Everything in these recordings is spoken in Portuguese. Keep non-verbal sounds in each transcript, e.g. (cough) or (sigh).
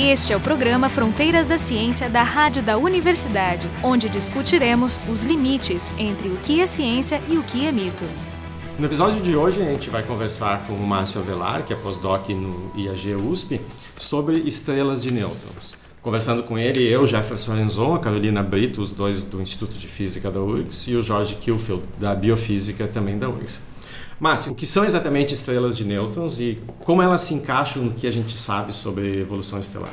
Este é o programa Fronteiras da Ciência da Rádio da Universidade, onde discutiremos os limites entre o que é ciência e o que é mito. No episódio de hoje, a gente vai conversar com o Márcio Avelar, que é pós-doc no IAG USP, sobre estrelas de nêutrons. Conversando com ele, eu, Jefferson Lenzon, a Carolina Brito, os dois do Instituto de Física da URGS, e o Jorge Kilfield, da Biofísica também da URGS. Márcio, o que são exatamente estrelas de nêutrons e como elas se encaixam no que a gente sabe sobre evolução estelar?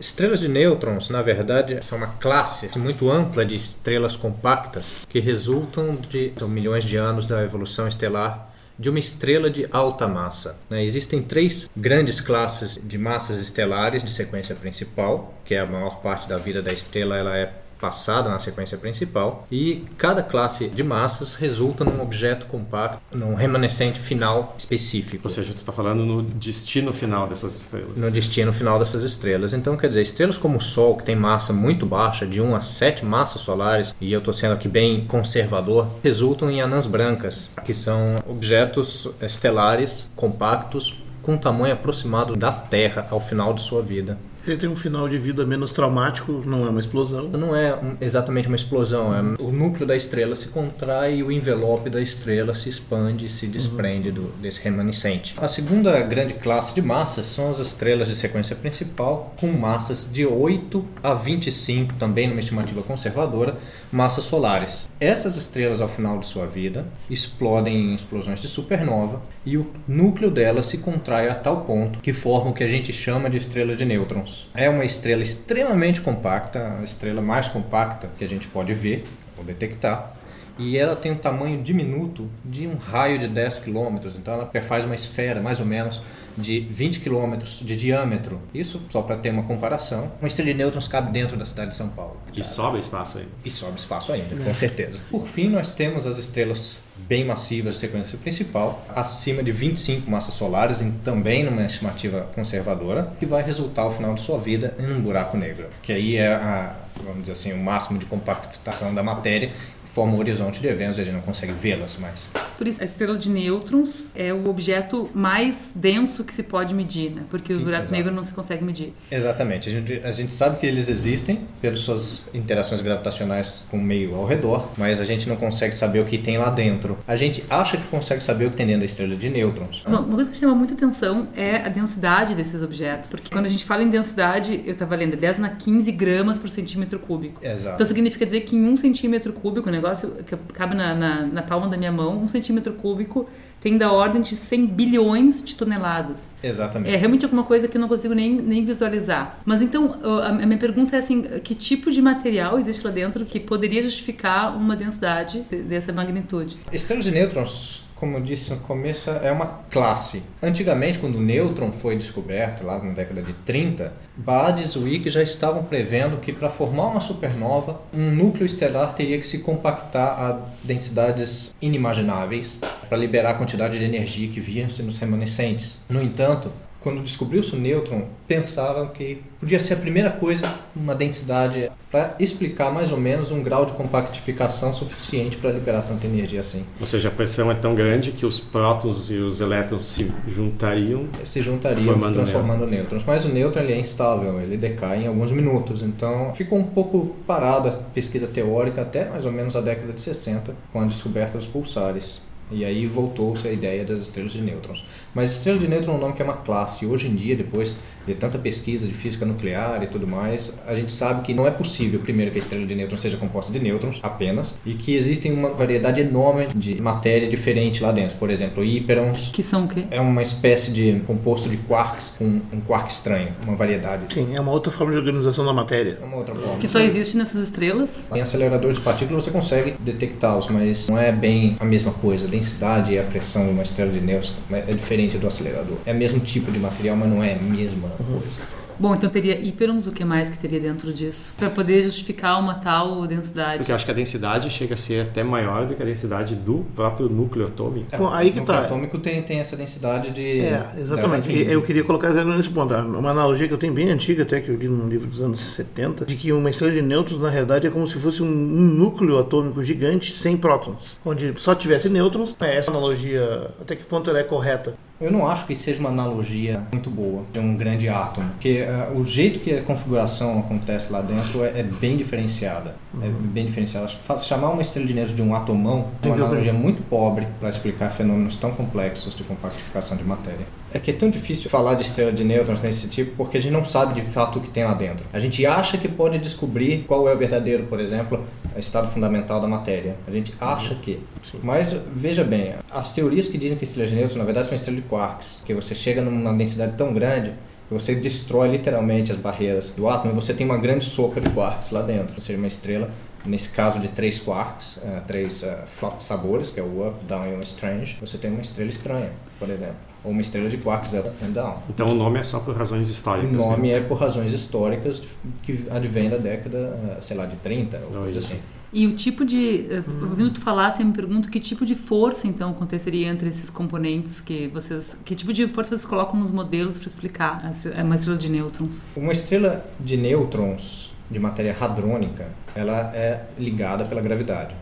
Estrelas de nêutrons, na verdade, são uma classe muito ampla de estrelas compactas que resultam de milhões de anos da evolução estelar de uma estrela de alta massa. Né? Existem três grandes classes de massas estelares de sequência principal, que é a maior parte da vida da estrela, ela é passada na sequência principal e cada classe de massas resulta num objeto compacto, num remanescente final específico. Ou seja, tu está falando no destino final dessas estrelas. No destino final dessas estrelas. Então, quer dizer, estrelas como o Sol, que tem massa muito baixa, de 1 a 7 massas solares, e eu estou sendo aqui bem conservador, resultam em anãs brancas, que são objetos estelares compactos com um tamanho aproximado da Terra ao final de sua vida. Você tem um final de vida menos traumático, não é uma explosão. Não é exatamente uma explosão, é o núcleo da estrela se contrai e o envelope da estrela se expande e se desprende uhum. do, desse remanescente. A segunda grande classe de massas são as estrelas de sequência principal, com massas de 8 a 25, também numa estimativa conservadora, massas solares. Essas estrelas, ao final de sua vida, explodem em explosões de supernova e o núcleo delas se contrai a tal ponto que forma o que a gente chama de estrela de nêutrons. É uma estrela extremamente compacta, a estrela mais compacta que a gente pode ver ou detectar. E ela tem um tamanho diminuto de um raio de 10 km, então ela faz uma esfera mais ou menos de 20 km de diâmetro. Isso só para ter uma comparação. Uma estrela de nêutrons cabe dentro da cidade de São Paulo. E sobra espaço ainda. E sobra espaço ainda, com certeza. Por fim, nós temos as estrelas bem massivas de sequência principal, acima de 25 massas solares, e também numa estimativa conservadora, que vai resultar ao final de sua vida em um buraco negro, que aí é a, vamos dizer assim, o máximo de compactação da matéria forma um horizonte de eventos e a gente não consegue vê-las mais. Por isso, a estrela de nêutrons é o objeto mais denso que se pode medir, né? Porque o buraco Exato. negro não se consegue medir. Exatamente. A gente, a gente sabe que eles existem pelas suas interações gravitacionais com o meio ao redor, mas a gente não consegue saber o que tem lá dentro. A gente acha que consegue saber o que tem dentro da estrela de nêutrons. Uma, uma coisa que chama muita atenção é a densidade desses objetos. Porque quando a gente fala em densidade, eu estava lendo, 10 na 15 gramas por centímetro cúbico. Exato. Então significa dizer que em um centímetro cúbico, né, negócio que cabe na, na, na, palma da minha mão, um centímetro cúbico tem da ordem de 100 bilhões de toneladas. Exatamente. É realmente alguma coisa que eu não consigo nem, nem visualizar. Mas então, a minha pergunta é assim, que tipo de material existe lá dentro que poderia justificar uma densidade dessa magnitude? Estrelas de nêutrons como eu disse no começo, é uma classe. Antigamente, quando o nêutron foi descoberto, lá na década de 30, Bades e Zwick já estavam prevendo que para formar uma supernova, um núcleo estelar teria que se compactar a densidades inimagináveis para liberar a quantidade de energia que via nos remanescentes. No entanto, quando descobriu-se o nêutron, pensavam que podia ser a primeira coisa, uma densidade para explicar mais ou menos um grau de compactificação suficiente para liberar tanta energia assim. Ou seja, a pressão é tão grande que os prótons e os elétrons se juntariam, se juntariam formando transformando nêutrons. nêutrons. Mas o nêutron ele é instável, ele decai em alguns minutos. Então ficou um pouco parado a pesquisa teórica até mais ou menos a década de 60, com a descoberta dos pulsares. E aí voltou-se a ideia das estrelas de nêutrons. Mas estrela de nêutron é um nome que é uma classe. Hoje em dia, depois de tanta pesquisa de física nuclear e tudo mais, a gente sabe que não é possível, primeiro, que a estrela de nêutrons seja composta de nêutrons apenas, e que existem uma variedade enorme de matéria diferente lá dentro. Por exemplo, hiperons. Que são o quê? É uma espécie de composto de quarks com um quark estranho, uma variedade. Sim, é uma outra forma de organização da matéria. É uma outra forma. Que só existe nessas estrelas? Em aceleradores de partículas você consegue detectá-los, mas não é bem a mesma coisa. Densidade e a pressão de uma estrela de nêutrons é diferente do acelerador. É o mesmo tipo de material, mas não é a mesma coisa. Bom, então teria hiperons, o que mais que teria dentro disso? Para poder justificar uma tal densidade. Porque eu acho que a densidade chega a ser até maior do que a densidade do próprio núcleo atômico. É, Bom, aí que o núcleo tá. atômico tem, tem essa densidade de. É, exatamente. Eu queria colocar nesse ponto. Uma analogia que eu tenho bem antiga, até que eu li num livro dos anos 70, de que uma estrela de nêutrons, na realidade, é como se fosse um, um núcleo atômico gigante sem prótons, onde só tivesse nêutrons. É essa analogia, até que ponto ela é correta? Eu não acho que seja uma analogia muito boa de um grande átomo, porque uh, o jeito que a configuração acontece lá dentro é, é bem diferenciada. É Uhum. bem diferenciada. Chamar uma estrela de nêutrons de um atomão é uma analogia muito pobre para explicar fenômenos tão complexos de compactificação de matéria. É que é tão difícil falar de estrela de nêutrons nesse tipo porque a gente não sabe de fato o que tem lá dentro. A gente acha que pode descobrir qual é o verdadeiro, por exemplo, estado fundamental da matéria. A gente acha que. Mas veja bem, as teorias que dizem que estrelas de nêutrons na verdade são estrelas de quarks, que você chega numa densidade tão grande que você destrói literalmente as barreiras do átomo e você tem uma grande sopa de quarks lá dentro, ou seja, uma estrela nesse caso de três quarks, uh, três uh, sabores, que é o up, down e o strange, você tem uma estrela estranha, por exemplo. Ou uma estrela de quarks up and down. Então o nome é só por razões históricas. O nome mesmo. é por razões históricas que advém da década, sei lá, de 30 ou coisa assim. E o tipo de. eh, Ouvindo tu falar, você me pergunta que tipo de força então aconteceria entre esses componentes que vocês. Que tipo de força vocês colocam nos modelos para explicar uma estrela de nêutrons? Uma estrela de nêutrons de matéria hadrônica, ela é ligada pela gravidade.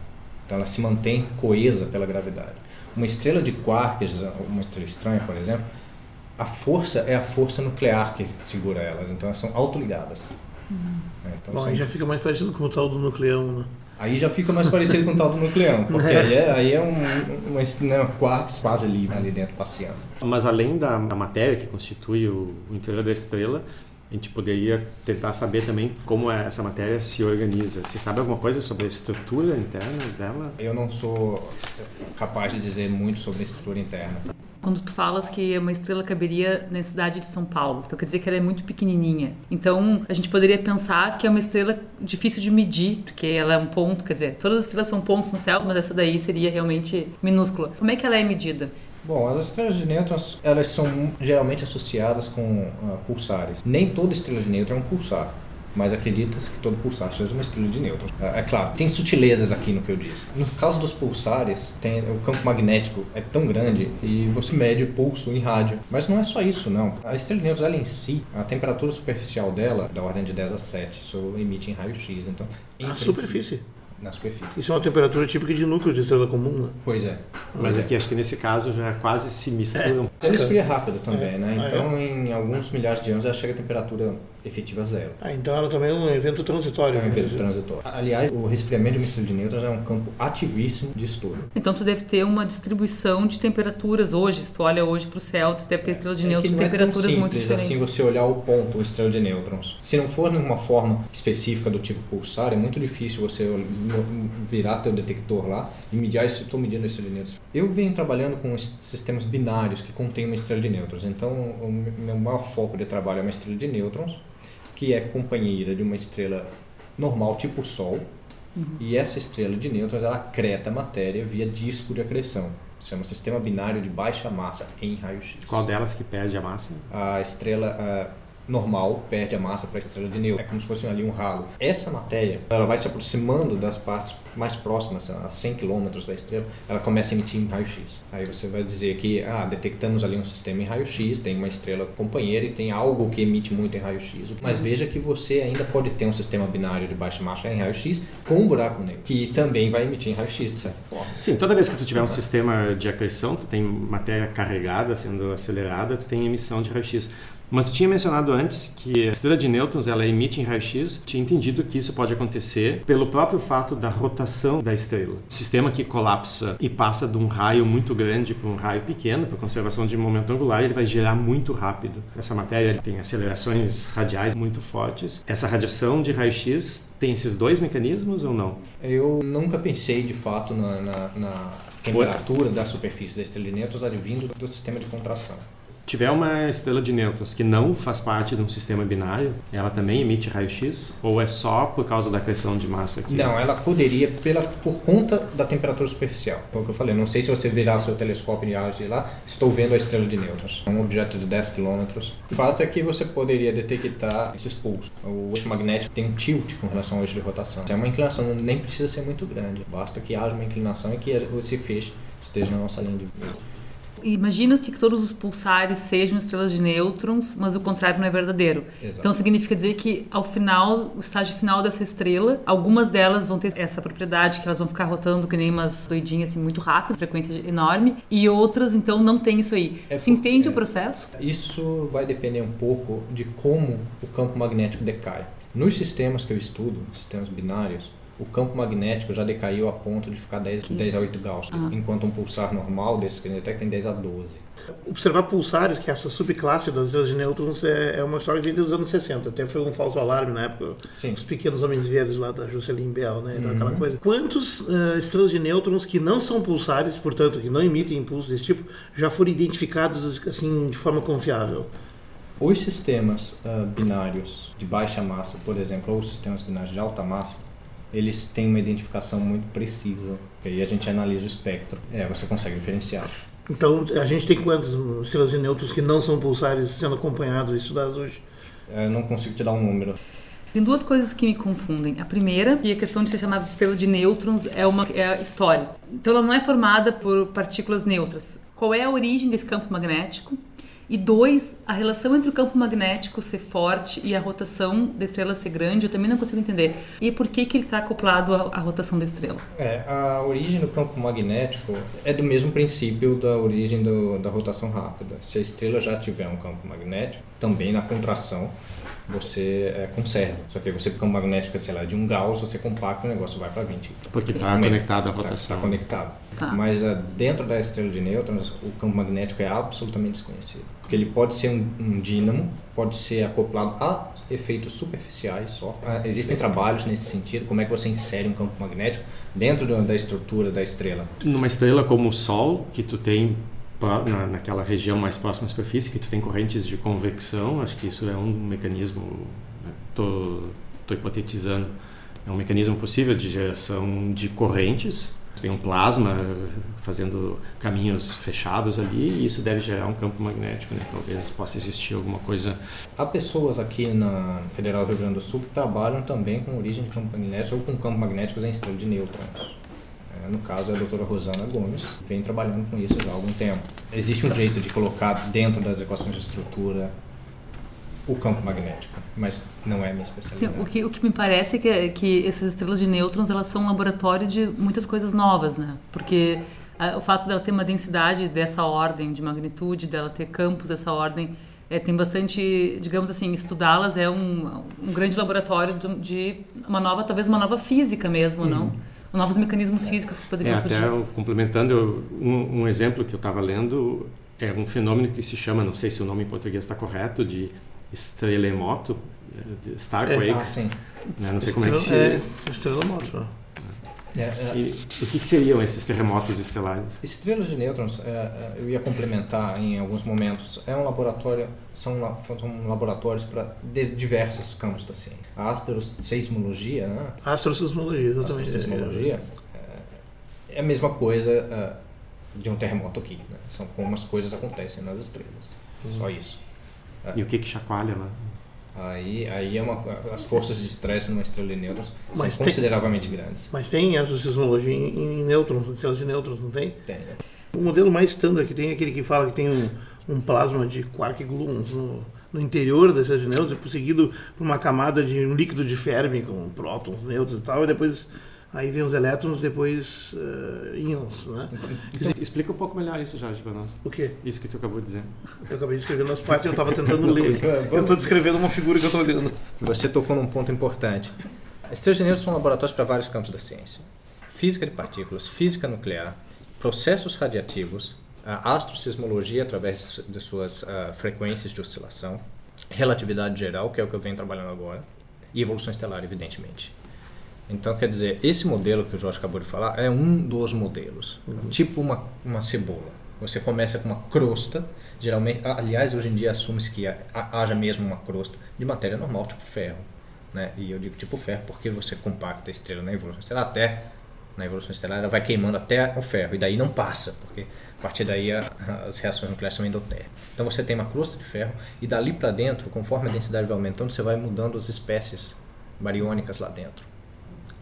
Então ela se mantém coesa pela gravidade. Uma estrela de quarks, uma estrela estranha, por exemplo, a força é a força nuclear que segura elas. Então elas são autoligadas. É, então, Bom, são- aí já fica mais parecido com o tal do nucleão, né? Aí já fica mais parecido com o tal do nucleão, porque aí é, aí é um, uma, né, quarks quase livre ali dentro passeando. Mas além da, da matéria que constitui o, o interior da estrela, a gente poderia tentar saber também como é essa matéria se organiza. Você sabe alguma coisa sobre a estrutura interna dela? Eu não sou capaz de dizer muito sobre a estrutura interna. Quando tu falas que uma estrela caberia na cidade de São Paulo, então quer dizer que ela é muito pequenininha. Então a gente poderia pensar que é uma estrela difícil de medir, porque ela é um ponto, quer dizer, todas as estrelas são pontos no céu, mas essa daí seria realmente minúscula. Como é que ela é medida? Bom, as estrelas de nêutrons, elas são geralmente associadas com ah, pulsares. Nem toda estrela de nêutron é um pulsar, mas acredita-se que todo pulsar seja uma estrela de nêutrons. Ah, é claro, tem sutilezas aqui no que eu disse. No caso dos pulsares, tem, o campo magnético é tão grande e você mede o pulso em rádio. Mas não é só isso, não. A estrela de nêutrons, ela em si, a temperatura superficial dela é da ordem de 10 a 7, isso emite em raio-x. Então, princípio- superfície. Na superfície. Isso é uma temperatura típica de núcleo de estrela comum, né? Pois é. Mas é. aqui acho que nesse caso já quase se misturam. Ela esfria rápido também, né? Ah, é? Então, em alguns milhares de anos, ela chega a temperatura efetiva zero. Ah, então ela também é um evento transitório. É um vamos evento dizer. transitório. Aliás, o resfriamento de uma estrela de nêutrons é um campo ativíssimo de estudo. Então tu deve ter uma distribuição de temperaturas hoje. Se tu olha hoje para o céu, tu deve ter estrelas de É nêutrons que de é tão temperaturas muito simples diferentes. assim você olhar o ponto, uma estrela de nêutrons. Se não for numa forma específica do tipo pulsar, é muito difícil você virar teu detector lá e medir, ah, estou medindo a estrela de nêutrons. Eu venho trabalhando com sistemas binários que contêm uma estrela de nêutrons. Então, o meu maior foco de trabalho é uma estrela de nêutrons, que é companheira de uma estrela normal tipo Sol. E essa estrela de nêutrons, ela acreta a matéria via disco de acreção. Isso é um sistema binário de baixa massa em raio-x Qual delas que perde a massa? a estrela normal perde a massa para a estrela de nêutron. É como se fosse ali um ralo. Essa matéria, ela vai se aproximando das partes mais próximas, a 100 km da estrela, ela começa a emitir em raio-x. Aí você vai dizer que, ah, detectamos ali um sistema em raio-x, tem uma estrela companheira e tem algo que emite muito em raio-x. Mas veja que você ainda pode ter um sistema binário de baixa massa em raio-x com um buraco negro, que também vai emitir em raio-x, de certa forma. Sim, toda vez que tu tiver um sistema de acreção, tu tem matéria carregada sendo acelerada, tu tem emissão de raio-x. Mas tu tinha mencionado antes que a estrela de nêutrons ela emite em raio-x. Tinha entendido que isso pode acontecer pelo próprio fato da rotação da estrela. O sistema que colapsa e passa de um raio muito grande para um raio pequeno, para conservação de momento angular, ele vai girar muito rápido. Essa matéria tem acelerações radiais muito fortes. Essa radiação de raio-x tem esses dois mecanismos ou não? Eu nunca pensei de fato na, na- na temperatura da superfície da estrela de nêutrons advindo do sistema de contração. Tiver uma estrela de nêutrons que não faz parte de um sistema binário, ela também emite raio-x? Ou é só por causa da acreção de massa aqui? Não, ela poderia, pela, por conta da temperatura superficial. Foi o que eu falei. Não sei se você virar o seu telescópio de raio lá, estou vendo a estrela de nêutrons. É um objeto de 10 km. O fato é que você poderia detectar esses pulsos. O eixo magnético tem um tilt com relação ao eixo de rotação. É uma inclinação, nem precisa ser muito grande. Basta que haja uma inclinação e que esse feixe esteja na nossa linha de vida. Imagina-se que todos os pulsares sejam estrelas de nêutrons, mas o contrário não é verdadeiro. Exato. Então significa dizer que ao final, o estágio final dessa estrela, algumas delas vão ter essa propriedade que elas vão ficar rotando que nem umas doidinhas assim muito rápido, frequência enorme, e outras então não tem isso aí. É Se entende é. o processo? Isso vai depender um pouco de como o campo magnético decai. Nos sistemas que eu estudo, sistemas binários, o campo magnético já decaiu a ponto de ficar 10, 10 a 8 Gauss, Ah. enquanto um pulsar normal desse detecta tem 10 a 12. Observar pulsares, que é essa subclasse das estrelas de nêutrons, é, é uma história que vem dos anos 60. Até foi um falso alarme na época. Sim. Os pequenos homens verdes lá da Jocelyn Bell, né? Então, Uhum. aquela coisa. Quantos eh, estrelas de nêutrons que não são pulsares, portanto, que não emitem impulsos desse tipo, já foram identificados assim de forma confiável? Os sistemas ah, binários de baixa massa, por exemplo, ou os sistemas binários de alta massa, eles têm uma identificação muito precisa. E aí a gente analisa o espectro. É, você consegue diferenciar. Então, a gente tem quantas hum, estrelas de nêutrons que não são pulsares sendo acompanhados e estudados hoje? É, Eu não consigo te dar um número. Tem duas coisas que me confundem. A primeira, que a questão de ser chamada de estrela de nêutrons é uma é história. Então ela não é formada por partículas neutras. Qual é a origem desse campo magnético? E dois, a relação entre o campo magnético ser forte e a rotação da estrela ser grande, eu também não consigo entender. E por que, que ele está acoplado à, à rotação da estrela? É, a origem do campo magnético é do mesmo princípio da origem do, da rotação rápida. Se a estrela já tiver um campo magnético, também na contração você é, conserva. Só que você com o campo magnético, sei lá, de um Gauss, você compacta o negócio vai para 20. Porque está conectado à Tá- rotação. Tá conectado. Tá. Mas ah, dentro da estrela de nêutrons, o campo magnético é absolutamente desconhecido. Porque ele pode ser um, um dínamo, pode ser acoplado a efeitos superficiais só. Ah, existem trabalhos nesse sentido, como é que você insere um campo magnético dentro da, estrutura da estrela. Numa estrela como o Sol, que tu tem na, naquela região mais próxima à superfície, que tu tem correntes de convecção, acho que isso é um mecanismo, estou hipotetizando, é um mecanismo possível de geração de correntes. Tu tem um plasma eh, fazendo caminhos fechados ali e isso deve gerar um campo magnético, né? Talvez possa existir alguma coisa Há pessoas aqui na Federal do Rio Grande do Sul que trabalham também com origem de campo magnético ou com campos magnéticos em estrela de nêutrons. É, No caso, é a doutora Rosana Gomes, vem trabalhando com isso já há algum tempo. Existe um jeito de colocar dentro das equações de estrutura o campo magnético, mas não é a minha Sim, especialidade. o, que, o que me parece é que, que essas estrelas de nêutrons elas são um laboratório de muitas coisas novas, né? Porque ah, o fato dela ter uma densidade dessa ordem de magnitude, dela ter campos dessa ordem, é, tem bastante, digamos assim, estudá-las é um, um grande laboratório de, de uma nova, talvez uma nova física mesmo, não? Novos mecanismos físicos que É, poderiam até surgir. eu- complementando, eu- um, um exemplo que eu estava lendo é um fenômeno que se chama, não sei se o nome em português está correto, de estrelemoto, eh, de Starquake, sim. né? não sei como é que se... É, estrela morta. É, é, E, o que, que seriam esses terremotos estelares? Estrelas de nêutrons, é, é, eu ia complementar em alguns momentos, é um laboratório, são, são laboratórios para diversos campos da ciência. A astroseismologia, né? Astrosismologia, A exatamente. astroseismologia é, é a mesma coisa é, de um terremoto aqui, né? São como as coisas acontecem nas estrelas, só isso. E o que que chacoalha lá? Aí, aí é uma, as forças de estresse numa estrela de nêutrons Mas são tem- consideravelmente grandes. Mas tem astrosismologia em, em nêutrons, em estrelas de nêutrons, não tem? Tem, né? O modelo mais standard que tem é aquele que fala que tem um, um plasma de quark gluons no, no interior das estrelas de nêutrons, seguido por uma camada de um líquido de Fermi com prótons, nêutrons e tal, e depois aí vem os elétrons, depois uh, íons, né? (laughs) Explica um pouco melhor isso, Jorge, para nós. O quê? Isso que tu acabou de dizer. Eu acabei de escrever nas partes, eu estava tentando ler. Eu estou descrevendo uma figura que eu estou olhando. Você tocou num ponto importante. Estrelas de são laboratórios para vários campos da ciência. Física de partículas, física nuclear, processos radiativos, astrosismologia através de suas ah, frequências de oscilação, relatividade geral, que é o que eu venho trabalhando agora, e evolução estelar, evidentemente. Então, quer dizer, esse modelo que o Jorge acabou de falar é um dos modelos. Tipo uma, uma cebola. Você começa com uma crosta, geralmente, aliás, hoje em dia assume-se que ha- haja mesmo uma crosta de matéria normal, tipo ferro. Né? E eu digo tipo ferro porque você compacta a estrela na evolução estelar até na evolução estelar ela vai queimando até o ferro e daí não passa, porque a partir daí a- as reações nucleares são endotérmicas. Então você tem uma crosta de ferro e dali para dentro, conforme a densidade vai aumentando, você vai mudando as espécies bariônicas lá dentro.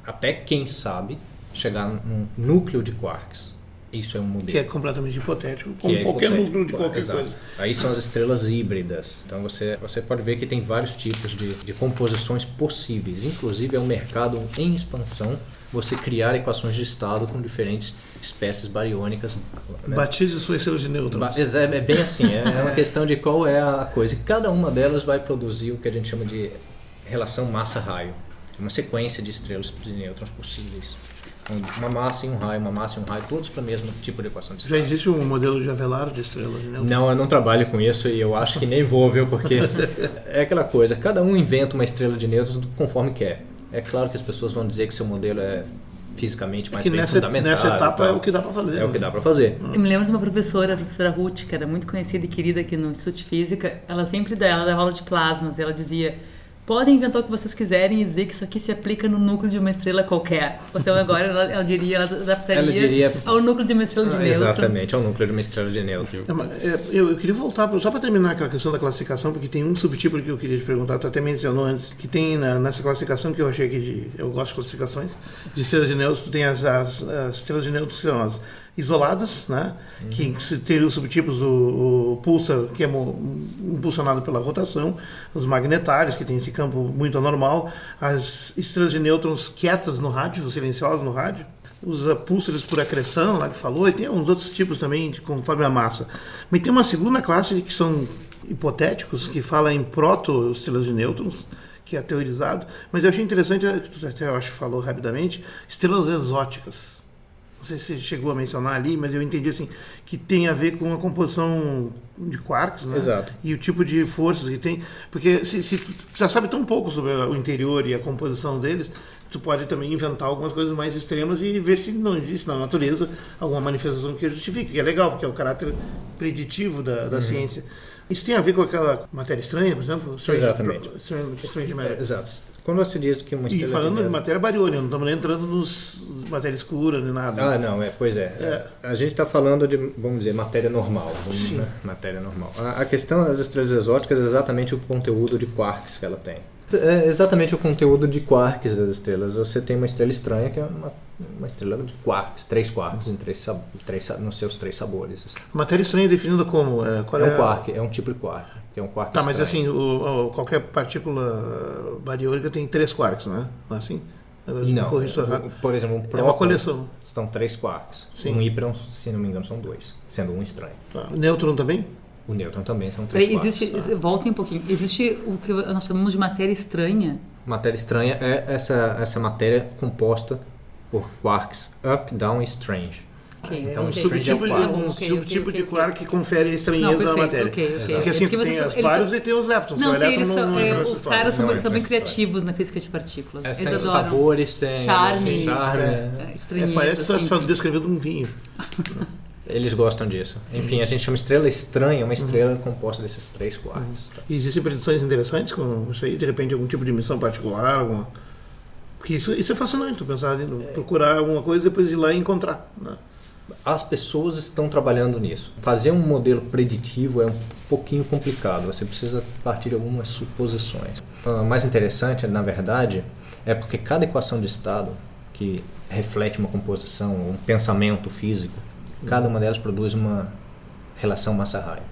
Até quem sabe chegar num núcleo de quarks. Isso é um modelo. Que é completamente hipotético, como é qualquer hipotético. núcleo de qualquer Exato. coisa. Aí são as estrelas híbridas. Então você, você pode ver que tem vários tipos de, de composições possíveis. Inclusive é um mercado em expansão você criar equações de estado com diferentes espécies bariônicas. né? Batize sua estrela de nêutrons. É, é bem assim, é, é uma questão de qual é a coisa. E cada uma delas vai produzir o que a gente chama de relação massa-raio. Uma sequência de estrelas de nêutrons possíveis. Uma massa e um raio, uma massa e um raio, todos para o mesmo tipo de equação de Já estado. existe um modelo de Avelar de estrela de nêutrons? Não, eu não trabalho com isso e eu acho que nem vou, viu? Porque (laughs) é aquela coisa, cada um inventa uma estrela de nêutrons conforme quer. É claro que as pessoas vão dizer que seu modelo é fisicamente É mais que bem nessa, fundamentado. nessa etapa é o que dá para fazer. É o que dá para fazer. Eu me lembro de uma professora, a professora Ruth, que era muito conhecida e querida aqui no Instituto de Física. Ela sempre dá, ela dava aula de plasmas. E ela dizia: podem inventar o que vocês quiserem e dizer que isso aqui se aplica no núcleo de uma estrela qualquer. Então agora ela, ela diria, ela adaptaria Ela diria- ao núcleo de uma estrela de Ah, nêutrons. exatamente, é o núcleo de uma estrela de nêutrons. É, eu, eu queria voltar, só para terminar aquela questão da classificação, porque tem um subtipo que eu queria te perguntar, tu até mencionou antes, que tem na- nessa classificação que eu achei que de, eu gosto de classificações, de estrelas de nêutrons, tem as, as, as estrelas de nêutrons que são as isoladas, né? que, que se tem os subtipos, o, o pulsar, que é impulsionado pela rotação, os magnetários, que tem esse campo muito anormal, as estrelas de nêutrons quietas no rádio, silenciosas no rádio, os uh, púlsares por acreção, lá que falou, e tem uns outros tipos também, de, conforme a massa. Mas tem uma segunda classe que são hipotéticos, que fala em proto-estrelas de nêutrons, que é teorizado, mas eu achei interessante, até eu acho que falou rapidamente, estrelas exóticas. Não sei se você chegou a mencionar ali, mas eu entendi assim, que tem a ver com a composição de quarks, né? Exato. E o tipo de forças que tem. Porque se, se tu já sabe tão pouco sobre o interior e a composição deles, tu pode também inventar algumas coisas mais extremas e ver se não existe na natureza alguma manifestação que justifique, que é legal, porque é o caráter preditivo da, Uhum. da ciência. Isso tem a ver com aquela matéria estranha, por exemplo? Strange- Exatamente. Strange, strange matter. É, exato. Quando você diz que uma E estrela falando de de matéria bariônica, não estamos nem entrando nos matéria escura nem nada. Ah, não, é, pois é. A gente está falando de, vamos dizer, matéria normal. Vamos, né? Matéria normal. A, a questão das estrelas exóticas é exatamente o conteúdo de quarks que ela tem. É exatamente o conteúdo de quarks das estrelas. Você tem uma estrela estranha que é uma, uma estrela de quarks, três quarks em três, três, nos seus três sabores. Matéria estranha é definida como? É, qual É é um a- quark, é um tipo de quark. É um quark Tá, mas estranho. assim, o- o- qualquer partícula bariônica tem três quarks, não é? Não é assim? Não, o- por exemplo, um É uma próton coleção. são três quarks. Sim. Um híbrido, se não me engano, são dois, sendo um estranho. Tá. Nêutron também? O nêutron também são três Peraí, quarks. existe, voltem um pouquinho. Existe o que nós chamamos de matéria estranha. Matéria estranha é essa, essa matéria composta por quarks up, down e strange. Ok, Então, um ok. subtipo, subtipo, Tá de, bom, um ok, subtipo ok, de quark que confere Não, estranheza à perfeito, matéria. Porque assim, Porque tem as são- eles baros são- e tem os leptons. Não, o elétron não, são, não é, os caras são, Não são bem criativos na física de partículas. É, Eles tem adoram. sabores, tem Charme. charme. É, É, estranheza, parece que assim, descrevendo um vinho. (laughs) Eles gostam disso. Enfim, a gente chama estrela estranha, uma estrela composta desses três quarks. E existem predições interessantes com isso aí? De repente, algum tipo de missão particular? Alguma... Porque isso, isso é fascinante, tu pensar procurar alguma coisa e depois ir lá e encontrar. né? As pessoas estão trabalhando nisso. Fazer um modelo preditivo é um pouquinho complicado. Você precisa partir de algumas suposições. O mais interessante, na verdade, é porque cada equação de estado que reflete uma composição, um pensamento físico, cada uma delas produz uma relação massa-raio.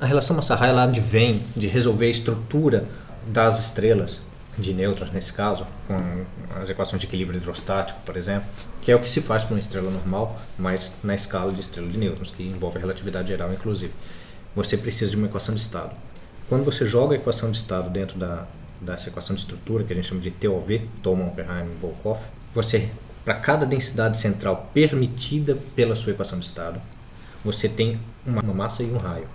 A relação massa-raio ela advém de resolver a estrutura das estrelas, de nêutrons nesse caso, com as equações de equilíbrio hidrostático, por exemplo, que é o que se faz com uma estrela normal, mas na escala de estrela de nêutrons, que envolve a relatividade geral, inclusive. Você precisa de uma equação de estado. Quando você joga a equação de estado dentro da, dessa equação de estrutura, que a gente chama de TOV, Thomson, Oppenheim, Volkoff, você, para cada densidade central permitida pela sua equação de estado, você tem uma, uma massa e um raio.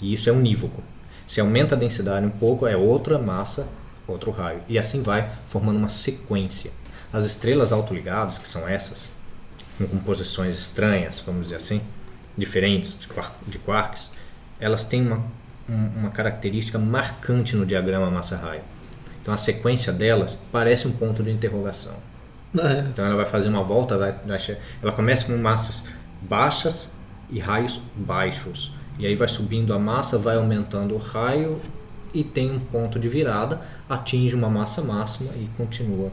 E isso é unívoco. Se aumenta a densidade um pouco, é outra massa, outro raio. E assim vai, formando uma sequência. As estrelas autoligadas, que são essas, com composições estranhas, vamos dizer assim, diferentes de, quar- de quarks, elas têm uma, um- uma característica marcante no diagrama massa-raio. Então a sequência delas parece um ponto de interrogação. É. Então ela vai fazer uma volta, ela começa com massas baixas e raios baixos. E aí vai subindo a massa, vai aumentando o raio e tem um ponto de virada, atinge uma massa máxima e continua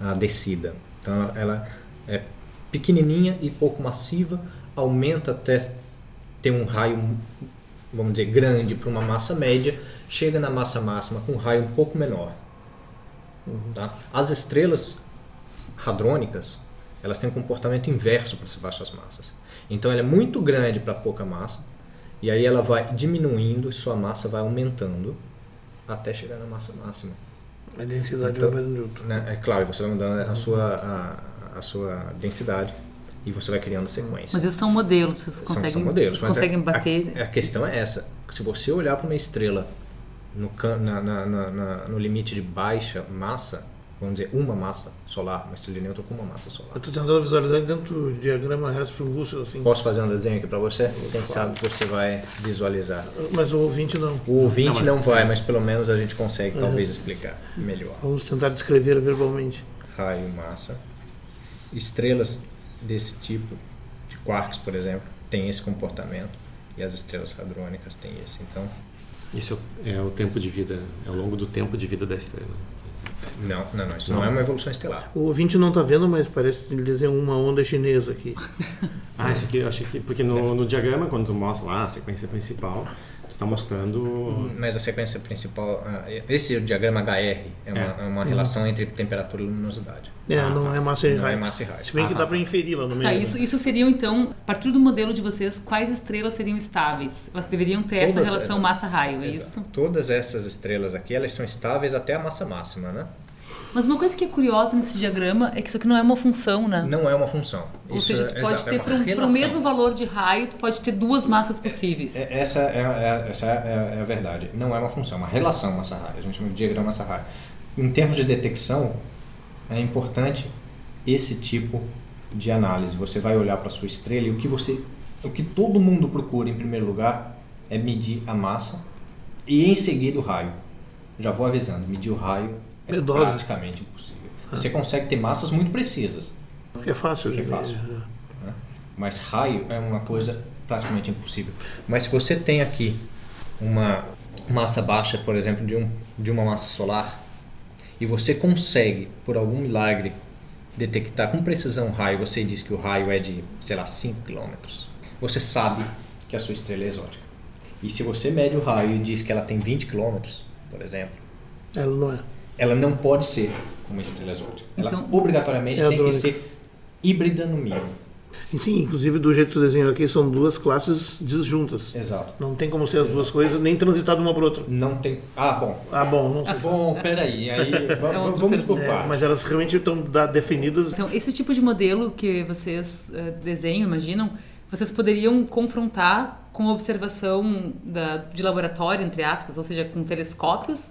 a descida. Então ela é pequenininha e pouco massiva, aumenta até ter um raio, vamos dizer, grande para uma massa média, chega na massa máxima com um raio um pouco menor. Tá? As estrelas hadrônicas, elas têm um comportamento inverso para as baixas massas. Então ela é muito grande para pouca massa, e aí ela vai diminuindo e sua massa vai aumentando até chegar na massa máxima. A densidade Então, vai junto. Né? É claro, você vai mudando a sua, a, a sua densidade e você vai criando sequência. Mas esses são modelos, vocês São- conseguem, são modelos, vocês mas conseguem a, bater. A, a questão é essa. Se você olhar para uma estrela no, na- na- na- no limite de baixa massa, vamos dizer uma massa solar, uma estrela nêutron com uma massa solar. Eu tô tentando visualizar dentro do diagrama Hertzsprung-Russell, assim. Posso fazer um desenho aqui para você? Quem sabe você vai visualizar. Mas o ouvinte não. O ouvinte Não, não, mas- vai, mas pelo menos a gente consegue talvez explicar melhor. Vamos tentar descrever verbalmente. raio massa. Estrelas desse tipo, de quarks, por exemplo, têm esse comportamento e as estrelas hadrônicas têm esse. Então, Isso é o tempo de vida, é ao longo do tempo de vida da estrela. Não, não, não isso não, é uma evolução estelar. O ouvinte não está vendo, mas parece desenhou uma onda chinesa aqui. Ah, isso aqui eu acho que. Porque no, no diagrama, quando tu mostra lá a sequência principal, está mostrando. Mas a sequência principal, ah, esse diagrama HR é uma, é uma relação entre temperatura e luminosidade. É, Ah, não tá. é massa e Não é raio. massa e raio. Se bem que Ah, dá tá, para inferir lá no meio. Tá, né? isso, isso seriam então, a partir do modelo de vocês, quais estrelas seriam estáveis? Elas deveriam ter essa Todas, relação é, massa-raio, é Exato. isso? Todas essas estrelas aqui, elas são estáveis até a massa máxima, né? Mas uma coisa que é curiosa nesse diagrama é que isso aqui não é uma função, né? Não é uma função. Ou Isso seja, é- tu pode exato, é ter uma para o mesmo valor de raio, tu pode ter duas massas possíveis. É- Essa é, é- essa é, é a verdade. Não é uma função, é uma relação massa-raio. A gente chama de diagrama massa-raio. Em termos de detecção, é importante esse tipo de análise. Você vai olhar para a sua estrela e o que você, o que todo mundo procura em primeiro lugar é medir a massa e em seguida o raio. Já vou avisando, medir o raio é praticamente impossível. Você consegue ter massas muito precisas, é fácil. É fácil. né? Mas raio é uma coisa praticamente impossível. Mas se você tem aqui uma massa baixa, por exemplo, de, um, de uma massa solar, e você consegue, por algum milagre, detectar com precisão o raio, você diz que o raio é de, sei lá, 5 km, você sabe que a sua estrela é exótica. E se você mede o raio e diz que ela tem 20 km, por exemplo, Ela não é. Ela não pode ser uma estrela exótica. Ela Então- obrigatoriamente É tem que ser híbrida no mínimo. Sim, inclusive do jeito que tu desenhou aqui, são duas classes disjuntas. Exato. Não tem como ser as duas coisas, nem transitar de uma para outra. Não tem. Ah, bom. Ah, bom, não sei. Bom, peraí. Aí, (laughs) vamos, outra vamos por É, mas elas realmente estão da- definidas. Então, esse tipo de modelo que vocês eh, desenham, imaginam, vocês poderiam confrontar com a observação da- de laboratório, entre aspas, ou seja, com telescópios,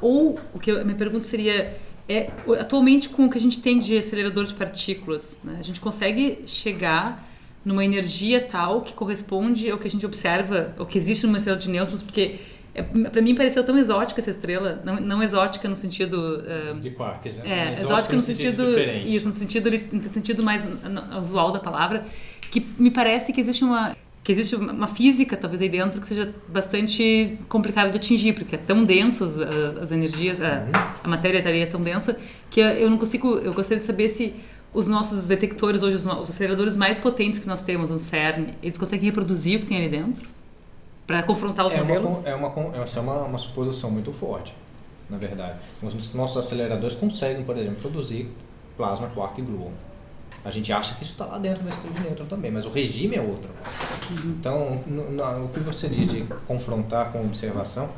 ou o que eu, a minha pergunta seria é atualmente com o que a gente tem de acelerador de partículas, né, a gente consegue chegar numa energia tal que corresponde ao que a gente observa, ao que existe numa estrela de nêutrons, porque é, para mim pareceu tão exótica essa estrela, não, não exótica no sentido eh, De quartos, né? é, Exótico exótica no sentido, diferente. isso, no sentido, no sentido mais usual da palavra, que me parece que existe uma que existe uma uma física talvez aí dentro que seja bastante complicada de atingir, porque é tão densas as, as energias, a, a matéria estaria tão densa que eu não consigo, eu gostaria de saber se os nossos detectores hoje, os, os aceleradores mais potentes que nós temos no CERN, eles conseguem reproduzir o que tem ali dentro para confrontar os é uma, modelos? con- é uma, essa é uma, uma suposição muito forte, na verdade. Os nossos aceleradores conseguem, por exemplo, produzir plasma, quark e gluon. A gente acha que isso está lá dentro da estrela de nêutron também, mas o regime é outro. Então, no- no- o que você diz de confrontar com observação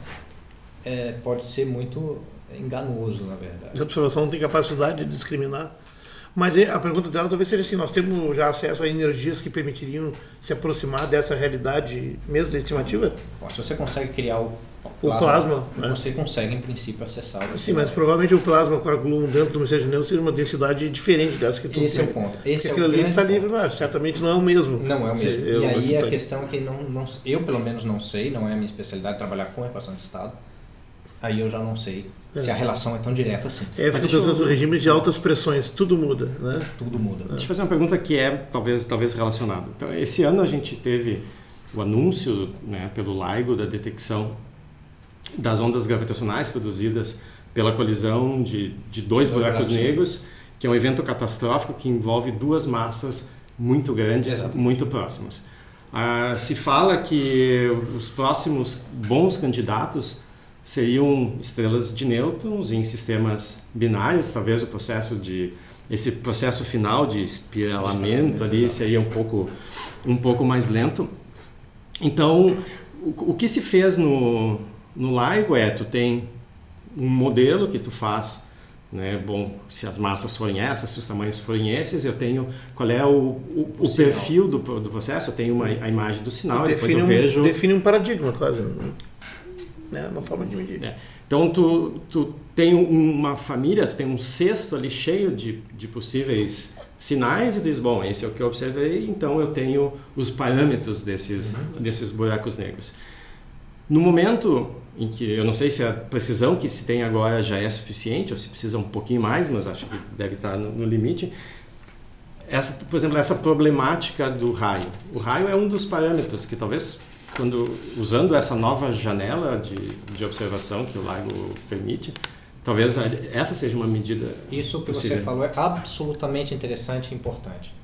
é, pode ser muito enganoso, na verdade. A observação não tem capacidade de discriminar. Mas é- a pergunta dela talvez seja assim: nós temos já acesso a energias que permitiriam se aproximar dessa realidade mesmo da estimativa? Bom, se você consegue criar o O plasma, né? você consegue, em princípio, acessar Sim, mas provavelmente o plasma com a gluon dentro do Mercedes Neo seria uma densidade diferente dessa que tu Esse é o tem. ponto. Porque Esse é o aquilo ali está livre no ar, certamente não é o mesmo. Não é o mesmo. eu- e aí eu- a questão é que não, não, eu, pelo menos, não sei, não é a minha especialidade trabalhar com equação de estado. Aí eu já não sei se a relação é tão direta assim. É, eu eu- pensando no regime de altas pressões, tudo muda, né? Tudo muda. Deixa eu fazer uma pergunta que é talvez, talvez relacionada. Então, esse ano a gente teve o anúncio né, pelo LIGO da detecção das ondas gravitacionais produzidas pela colisão de, de dois buracos negros que é um evento catastrófico que envolve duas massas muito grandes, Exato. muito próximas. Ah, se fala que os próximos bons candidatos seriam estrelas de nêutrons em sistemas binários, talvez o processo de esse processo final de espiralamento ali seria um pouco um pouco mais lento. Então, o, o que se fez no no LIGO é tu tem um modelo que tu faz né? Bom, se as massas forem essas, se os tamanhos forem esses, eu tenho qual é o, o, o perfil do, do processo, eu tenho uma, a imagem do sinal, e depois eu um, vejo... define um paradigma quase, né? uma forma de medir. É. Então, tu, tu tem uma família, tu tem um cesto ali cheio de, de possíveis sinais e diz, bom, esse é o que eu observei, então eu tenho os parâmetros desses, uhum. desses buracos negros. No momento em que eu não sei se a precisão que se tem agora já é suficiente ou se precisa um pouquinho mais, mas acho que deve estar no, no limite. Essa, por exemplo, essa problemática do raio. O raio é um dos parâmetros que talvez quando usando essa nova janela de, de observação que o LIGO permite, talvez essa seja uma medida Isso que possível. você falou é absolutamente interessante e importante.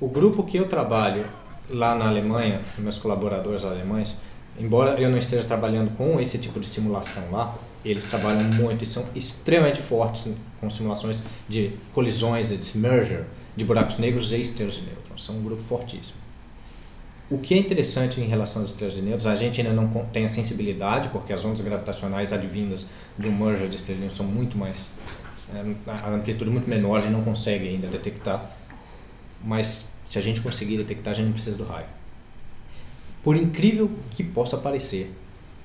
O grupo que eu trabalho lá na Alemanha, meus colaboradores alemães, embora eu não esteja trabalhando com esse tipo de simulação lá, eles trabalham muito e são extremamente fortes com simulações de colisões, de merger, de buracos negros e estrelas de nêutrons. São um grupo fortíssimo. O que é interessante em relação às estrelas de nêutrons, a gente ainda não tem a sensibilidade, porque as ondas gravitacionais advindas um merger de estrelas de nêutrons são muito mais. É, a amplitude muito menor, a gente não consegue ainda detectar. Mas se a gente conseguir detectar, a gente não precisa do raio. Por incrível que possa parecer,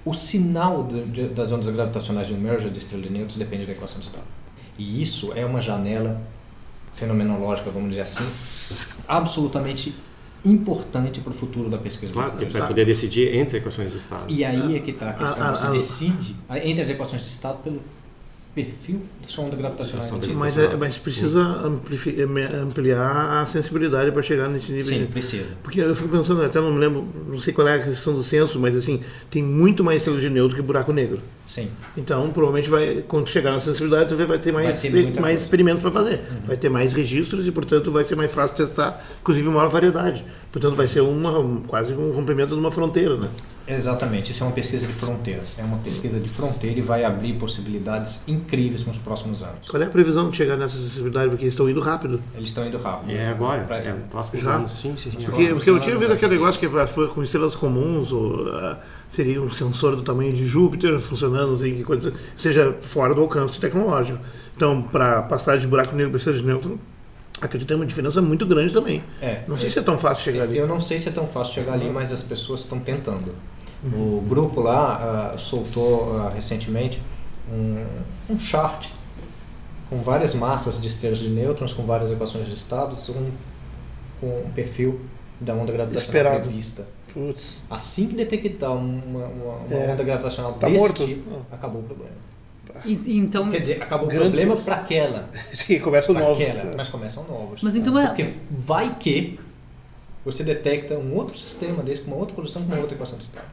o sinal de, de, das ondas gravitacionais de um merger de estrela de nêutrons depende da equação de estado. E isso é uma janela fenomenológica, vamos dizer assim, absolutamente importante para o futuro da pesquisa. Claro, que vai poder decidir entre equações de estado. E aí é que está a questão. Você decide entre as equações de estado pelo perfil da sua onda gravitacional. Ação emitida. Mas, é, mas precisa ampliar a sensibilidade para chegar nesse nível. Sim, de- precisa. Porque eu fico pensando, até não me lembro, não sei qual é a questão do censo, mas assim, tem muito mais estrela de neutro que buraco negro. Sim. Então, provavelmente, vai, quando chegar na sensibilidade, você vai ter mais, Vai ter mais experimentos para fazer. Vai ter mais registros e, portanto, vai ser mais fácil testar, inclusive, maior variedade. Portanto, vai ser uma, um- quase um rompimento de uma fronteira, né? Exatamente, isso é uma pesquisa de fronteira. É uma pesquisa de fronteira e vai abrir possibilidades incríveis nos próximos anos. Qual é a previsão de chegar nessa sensibilidade? Porque eles estão indo rápido. Eles estão indo rápido. É agora, Pra- é, próximos Já? anos, sim, sim, sim. Porque, porque eu tinha visto é. aquele negócio que foi com estrelas comuns, ou ah, seria um sensor do tamanho de Júpiter funcionando, assim, que coisa, seja fora do alcance tecnológico. Então, para passar de buraco negro para estrela de nêutron, acredito que tem uma diferença muito grande também. É, Não sei se é tão fácil chegar ali. Eu não sei se é tão fácil chegar ali, mas as pessoas estão tentando. O grupo lá ah, soltou ah, recentemente um, um chart com várias massas de estrelas de nêutrons, com várias equações de estados, um, com um perfil da onda gravitacional Esperado. prevista. Putz. Assim que detectar uma, uma- uma É. onda gravitacional Tá desse morto? tipo, acabou o problema. E- então, Quer dizer, acabou Grande- o problema (laughs) para aquela. Sim, começa o novo. aquela, mas começam novos. Mas então é- Porque vai que você detecta um outro sistema desse, com uma outra posição, com uma outra equação de estado.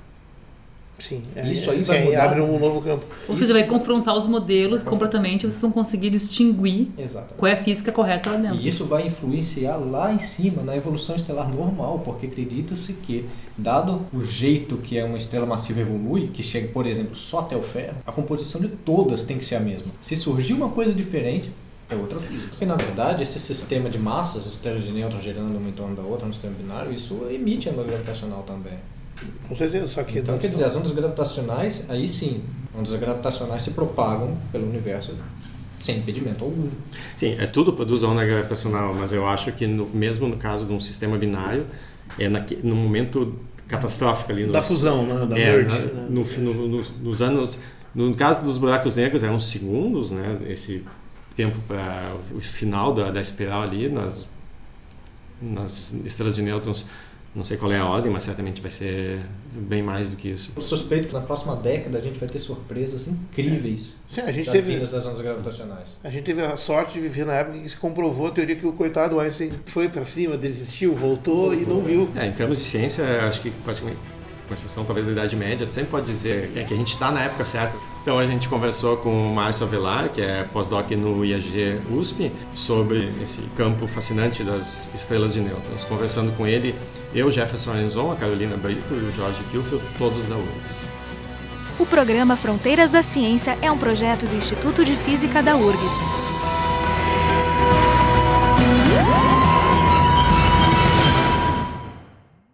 Sim, é, Isso aí é, vai mudar. abre um novo campo. ou seja, vai confrontar os modelos completamente e vocês vão conseguir distinguir Exatamente. qual é a física correta lá dentro. E isso vai influenciar lá em cima na evolução estelar normal, porque acredita-se que, dado o jeito que é uma estrela massiva evolui, que chega, por exemplo, só até o ferro, a composição de todas tem que ser a mesma. Se surgir uma coisa diferente, é outra física. E, na verdade, esse sistema de massas, estrelas de nêutrons girando uma em torno da outra no sistema binário, isso emite onda gravitacional também. Com certeza, só que Então, quer dizer, as ondas gravitacionais, aí sim, ondas gravitacionais se propagam pelo universo sem impedimento algum. Sim, é tudo produz onda gravitacional, mas eu acho que no- mesmo no caso de um sistema binário, é naque, no momento catastrófico ali. Nos, da fusão, né? Da é, merge. na- né? no, no- no- nos anos, no caso dos buracos negros, eram segundos, né? Esse tempo para o final da, da espiral ali, nas, nas estrelas de nêutrons, não sei qual é a ordem, mas certamente vai ser bem mais do que isso. Eu suspeito que na próxima década a gente vai ter surpresas incríveis Sim, a gente da teve. das ondas gravitacionais. A gente teve a sorte de viver na época em que se comprovou a teoria que o coitado Einstein foi para cima, desistiu, voltou e não viu. É, em termos de ciência, acho que praticamente com exceção talvez da Idade Média, tu sempre pode dizer é que a gente está na época certa. Então a gente conversou com o Márcio Avelar, que é pós-doc no IAG USP, sobre esse campo fascinante das estrelas de nêutrons. Conversando com ele, eu, Jefferson Arenzon, a Carolina Brito e o Jorge Kilfield, todos da URGS. O programa Fronteiras da Ciência é um projeto do Instituto de Física da URGS.